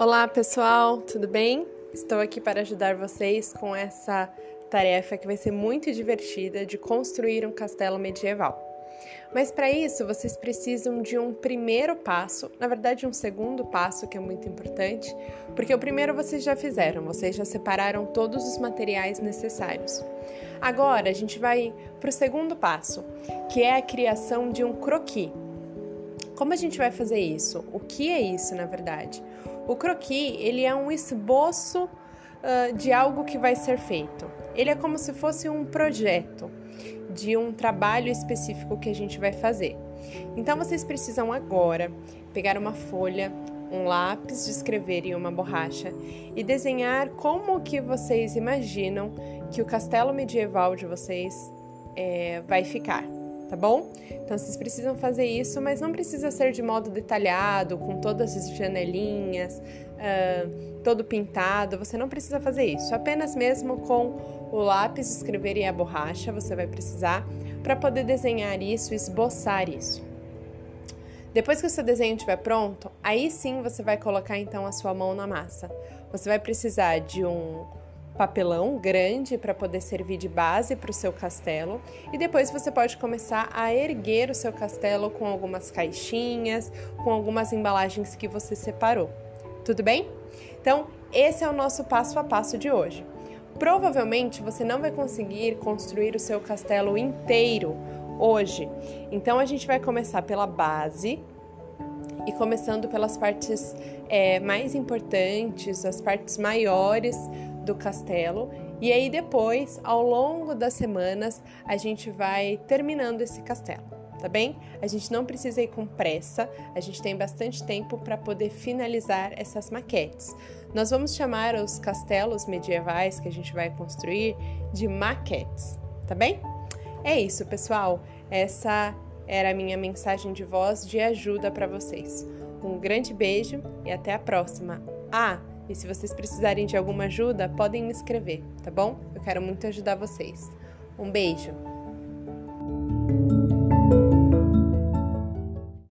Olá pessoal, tudo bem? Estou aqui para ajudar vocês com essa tarefa que vai ser muito divertida de construir um castelo medieval. Mas para isso vocês precisam de um primeiro passo, na verdade um segundo passo que é muito importante, porque o primeiro vocês já fizeram, vocês já separaram todos os materiais necessários. Agora a gente vai para o segundo passo, que é a criação de um croquis. Como a gente vai fazer isso? O que é isso, na verdade? O croquis, ele é um esboço uh, de algo que vai ser feito. Ele é como se fosse um projeto de um trabalho específico que a gente vai fazer. Então vocês precisam agora pegar uma folha, um lápis de escrever e uma borracha e desenhar como que vocês imaginam que o castelo medieval de vocês é, vai ficar tá bom? Então vocês precisam fazer isso, mas não precisa ser de modo detalhado, com todas as janelinhas, uh, todo pintado. Você não precisa fazer isso. Apenas mesmo com o lápis, escrever e a borracha você vai precisar para poder desenhar isso, esboçar isso. Depois que o seu desenho estiver pronto, aí sim você vai colocar então a sua mão na massa. Você vai precisar de um papelão grande para poder servir de base para o seu castelo e depois você pode começar a erguer o seu castelo com algumas caixinhas, com algumas embalagens que você separou. Tudo bem? Então, esse é o nosso passo a passo de hoje. Provavelmente você não vai conseguir construir o seu castelo inteiro hoje. Então a gente vai começar pela base e começando pelas partes é, mais importantes, as partes maiores do castelo. E aí depois, ao longo das semanas, a gente vai terminando esse castelo, tá bem? A gente não precisa ir com pressa, a gente tem bastante tempo para poder finalizar essas maquetes. Nós vamos chamar os castelos medievais que a gente vai construir de maquetes, tá bem? É isso, pessoal. Essa era a minha mensagem de voz de ajuda para vocês. Um grande beijo e até a próxima. Ah, e se vocês precisarem de alguma ajuda, podem me escrever, tá bom? Eu quero muito ajudar vocês. Um beijo!